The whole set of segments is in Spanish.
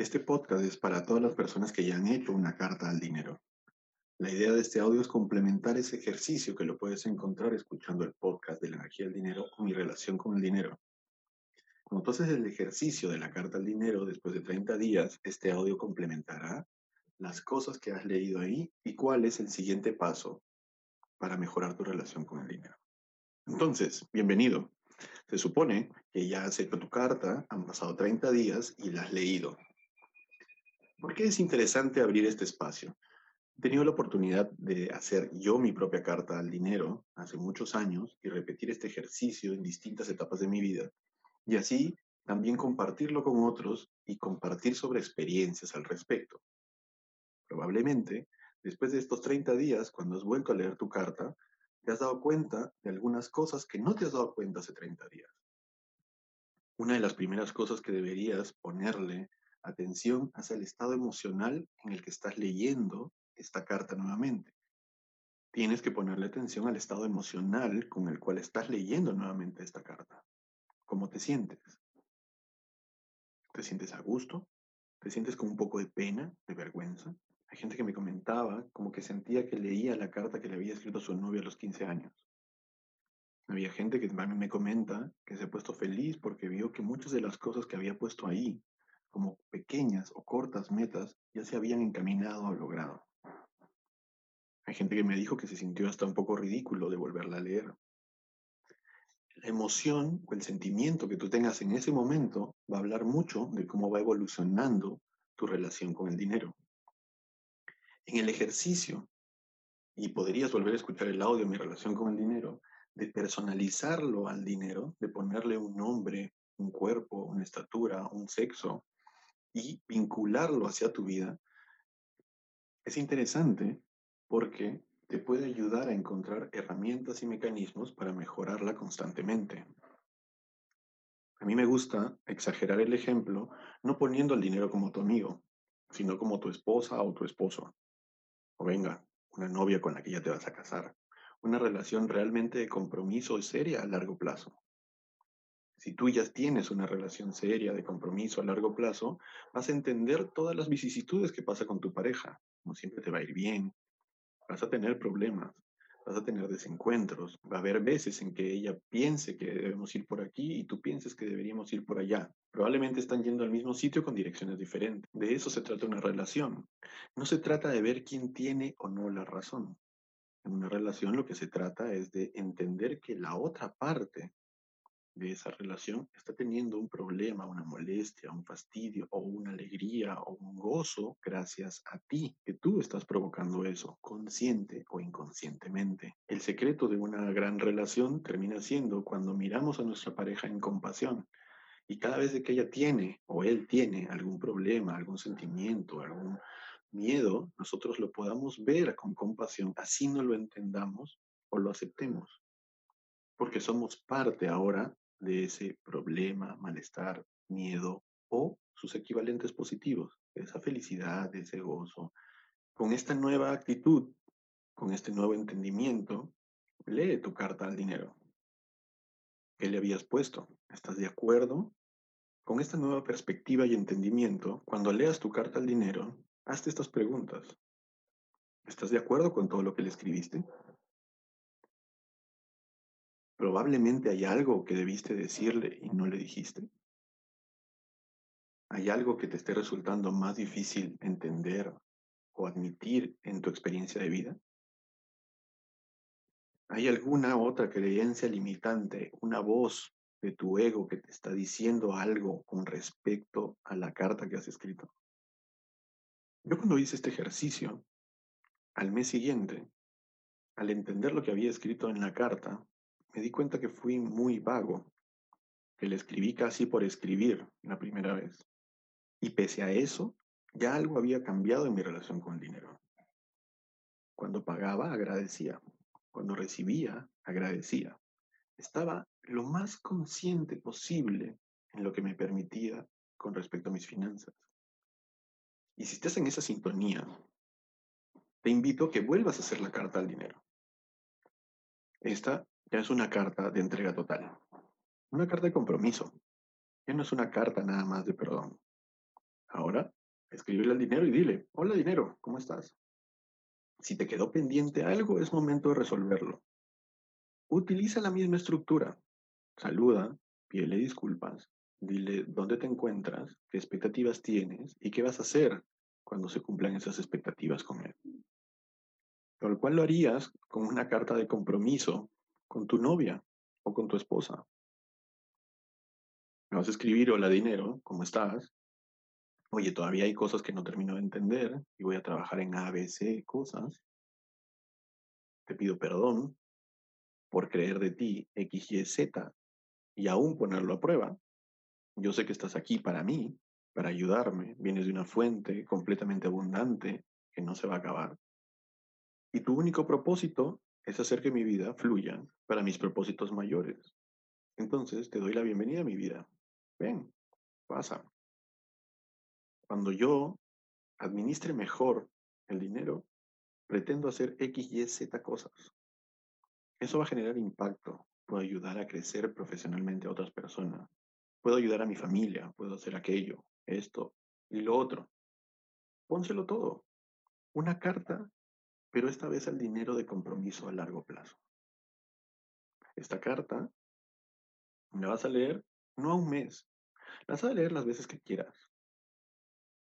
Este podcast es para todas las personas que ya han hecho una carta al dinero. La idea de este audio es complementar ese ejercicio que lo puedes encontrar escuchando el podcast de la energía del dinero o mi relación con el dinero. Cuando tú haces el ejercicio de la carta al dinero después de 30 días, este audio complementará las cosas que has leído ahí y cuál es el siguiente paso para mejorar tu relación con el dinero. Entonces, bienvenido. Se supone que ya has hecho tu carta, han pasado 30 días y la has leído. ¿Por qué es interesante abrir este espacio? He tenido la oportunidad de hacer yo mi propia carta al dinero hace muchos años y repetir este ejercicio en distintas etapas de mi vida. Y así también compartirlo con otros y compartir sobre experiencias al respecto. Probablemente, después de estos 30 días, cuando has vuelto a leer tu carta, te has dado cuenta de algunas cosas que no te has dado cuenta hace 30 días. Una de las primeras cosas que deberías ponerle atención hacia el estado emocional en el que estás leyendo esta carta nuevamente. Tienes que ponerle atención al estado emocional con el cual estás leyendo nuevamente esta carta. ¿Cómo te sientes? ¿Te sientes a gusto? ¿Te sientes con un poco de pena, de vergüenza? Hay gente que me comentaba como que sentía que leía la carta que le había escrito a su novio a los 15 años. Había gente que me comenta que se ha puesto feliz porque vio que muchas de las cosas que había puesto ahí como pequeñas o cortas metas ya se habían encaminado o logrado. Hay gente que me dijo que se sintió hasta un poco ridículo de volverla a leer. La emoción o el sentimiento que tú tengas en ese momento va a hablar mucho de cómo va evolucionando tu relación con el dinero. En el ejercicio, y podrías volver a escuchar el audio de mi relación con el dinero, de personalizarlo al dinero, de ponerle un nombre, un cuerpo, una estatura, un sexo, y vincularlo hacia tu vida, es interesante porque te puede ayudar a encontrar herramientas y mecanismos para mejorarla constantemente. A mí me gusta exagerar el ejemplo no poniendo el dinero como tu amigo, sino como tu esposa o tu esposo. O venga, una novia con la que ya te vas a casar. Una relación realmente de compromiso y seria a largo plazo. Si tú ya tienes una relación seria de compromiso a largo plazo, vas a entender todas las vicisitudes que pasa con tu pareja. No siempre te va a ir bien, vas a tener problemas, vas a tener desencuentros, va a haber veces en que ella piense que debemos ir por aquí y tú pienses que deberíamos ir por allá. Probablemente están yendo al mismo sitio con direcciones diferentes. De eso se trata una relación. No se trata de ver quién tiene o no la razón. En una relación lo que se trata es de entender que la otra parte de esa relación está teniendo un problema, una molestia, un fastidio o una alegría o un gozo gracias a ti, que tú estás provocando eso, consciente o inconscientemente. El secreto de una gran relación termina siendo cuando miramos a nuestra pareja en compasión. Y cada vez que ella tiene o él tiene algún problema, algún sentimiento, algún miedo, nosotros lo podamos ver con compasión, así no lo entendamos o lo aceptemos porque somos parte ahora de ese problema, malestar, miedo o sus equivalentes positivos, esa felicidad, ese gozo. Con esta nueva actitud, con este nuevo entendimiento, lee tu carta al dinero. ¿Qué le habías puesto? ¿Estás de acuerdo? Con esta nueva perspectiva y entendimiento, cuando leas tu carta al dinero, hazte estas preguntas. ¿Estás de acuerdo con todo lo que le escribiste? Probablemente hay algo que debiste decirle y no le dijiste. ¿Hay algo que te esté resultando más difícil entender o admitir en tu experiencia de vida? ¿Hay alguna otra creencia limitante, una voz de tu ego que te está diciendo algo con respecto a la carta que has escrito? Yo cuando hice este ejercicio, al mes siguiente, al entender lo que había escrito en la carta, me di cuenta que fui muy vago, que le escribí casi por escribir la primera vez. Y pese a eso, ya algo había cambiado en mi relación con el dinero. Cuando pagaba, agradecía. Cuando recibía, agradecía. Estaba lo más consciente posible en lo que me permitía con respecto a mis finanzas. Y si estás en esa sintonía, te invito a que vuelvas a hacer la carta al dinero. Esta ya es una carta de entrega total. Una carta de compromiso. Ya no es una carta nada más de perdón. Ahora, escríbele al dinero y dile, hola dinero, ¿cómo estás? Si te quedó pendiente algo, es momento de resolverlo. Utiliza la misma estructura. Saluda, pídele disculpas, dile dónde te encuentras, qué expectativas tienes y qué vas a hacer cuando se cumplan esas expectativas con él. Tal cual lo harías con una carta de compromiso con tu novia o con tu esposa. Me vas a escribir, hola dinero, ¿cómo estás? Oye, todavía hay cosas que no termino de entender y voy a trabajar en ABC cosas. Te pido perdón por creer de ti X, Y, Z y aún ponerlo a prueba. Yo sé que estás aquí para mí, para ayudarme. Vienes de una fuente completamente abundante que no se va a acabar. Y tu único propósito es hacer que mi vida fluya para mis propósitos mayores. Entonces te doy la bienvenida a mi vida. Ven, pasa. Cuando yo administre mejor el dinero, pretendo hacer X, Y, Z cosas. Eso va a generar impacto. Puedo ayudar a crecer profesionalmente a otras personas. Puedo ayudar a mi familia. Puedo hacer aquello, esto y lo otro. Pónselo todo. Una carta pero esta vez al dinero de compromiso a largo plazo. Esta carta la vas a leer no a un mes, la vas a leer las veces que quieras.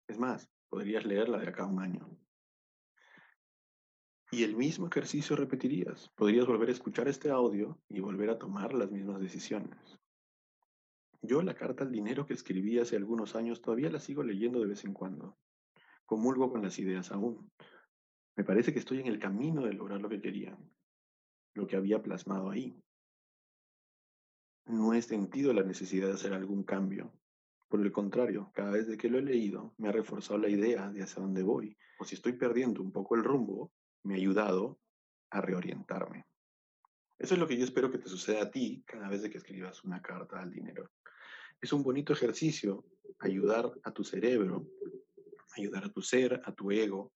Es más, podrías leerla de acá a un año. Y el mismo ejercicio repetirías. Podrías volver a escuchar este audio y volver a tomar las mismas decisiones. Yo la carta al dinero que escribí hace algunos años todavía la sigo leyendo de vez en cuando. Comulgo con las ideas aún. Me parece que estoy en el camino de lograr lo que quería, lo que había plasmado ahí. No he sentido la necesidad de hacer algún cambio. Por el contrario, cada vez que lo he leído, me ha reforzado la idea de hacia dónde voy. O si estoy perdiendo un poco el rumbo, me ha ayudado a reorientarme. Eso es lo que yo espero que te suceda a ti cada vez que escribas una carta al dinero. Es un bonito ejercicio ayudar a tu cerebro, ayudar a tu ser, a tu ego,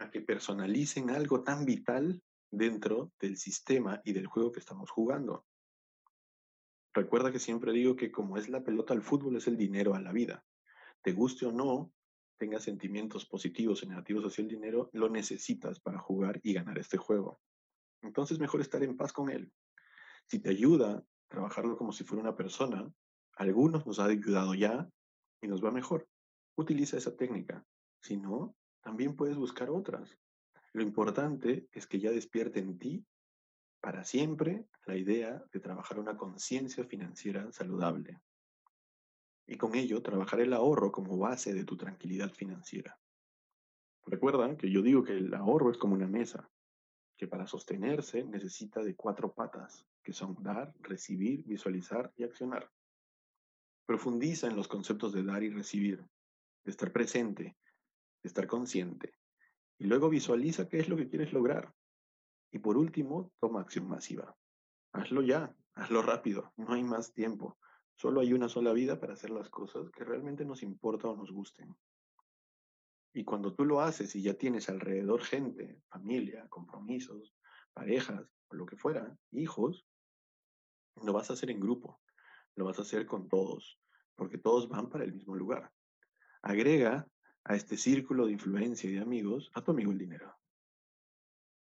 a que personalicen algo tan vital dentro del sistema y del juego que estamos jugando. Recuerda que siempre digo que como es la pelota al fútbol, es el dinero a la vida. Te guste o no, tengas sentimientos positivos o negativos hacia el dinero, lo necesitas para jugar y ganar este juego. Entonces mejor estar en paz con él. Si te ayuda trabajarlo como si fuera una persona, algunos nos ha ayudado ya y nos va mejor. Utiliza esa técnica. Si no, también puedes buscar otras. Lo importante es que ya despierte en ti para siempre la idea de trabajar una conciencia financiera saludable. Y con ello trabajar el ahorro como base de tu tranquilidad financiera. Recuerda que yo digo que el ahorro es como una mesa, que para sostenerse necesita de cuatro patas, que son dar, recibir, visualizar y accionar. Profundiza en los conceptos de dar y recibir, de estar presente, estar consciente. Y luego visualiza qué es lo que quieres lograr. Y por último, toma acción masiva. Hazlo ya, hazlo rápido, no hay más tiempo. Solo hay una sola vida para hacer las cosas que realmente nos importa o nos gusten. Y cuando tú lo haces y ya tienes alrededor gente, familia, compromisos, parejas, o lo que fuera, hijos, lo vas a hacer en grupo, lo vas a hacer con todos, porque todos van para el mismo lugar. Agrega a este círculo de influencia y de amigos a tu amigo el dinero.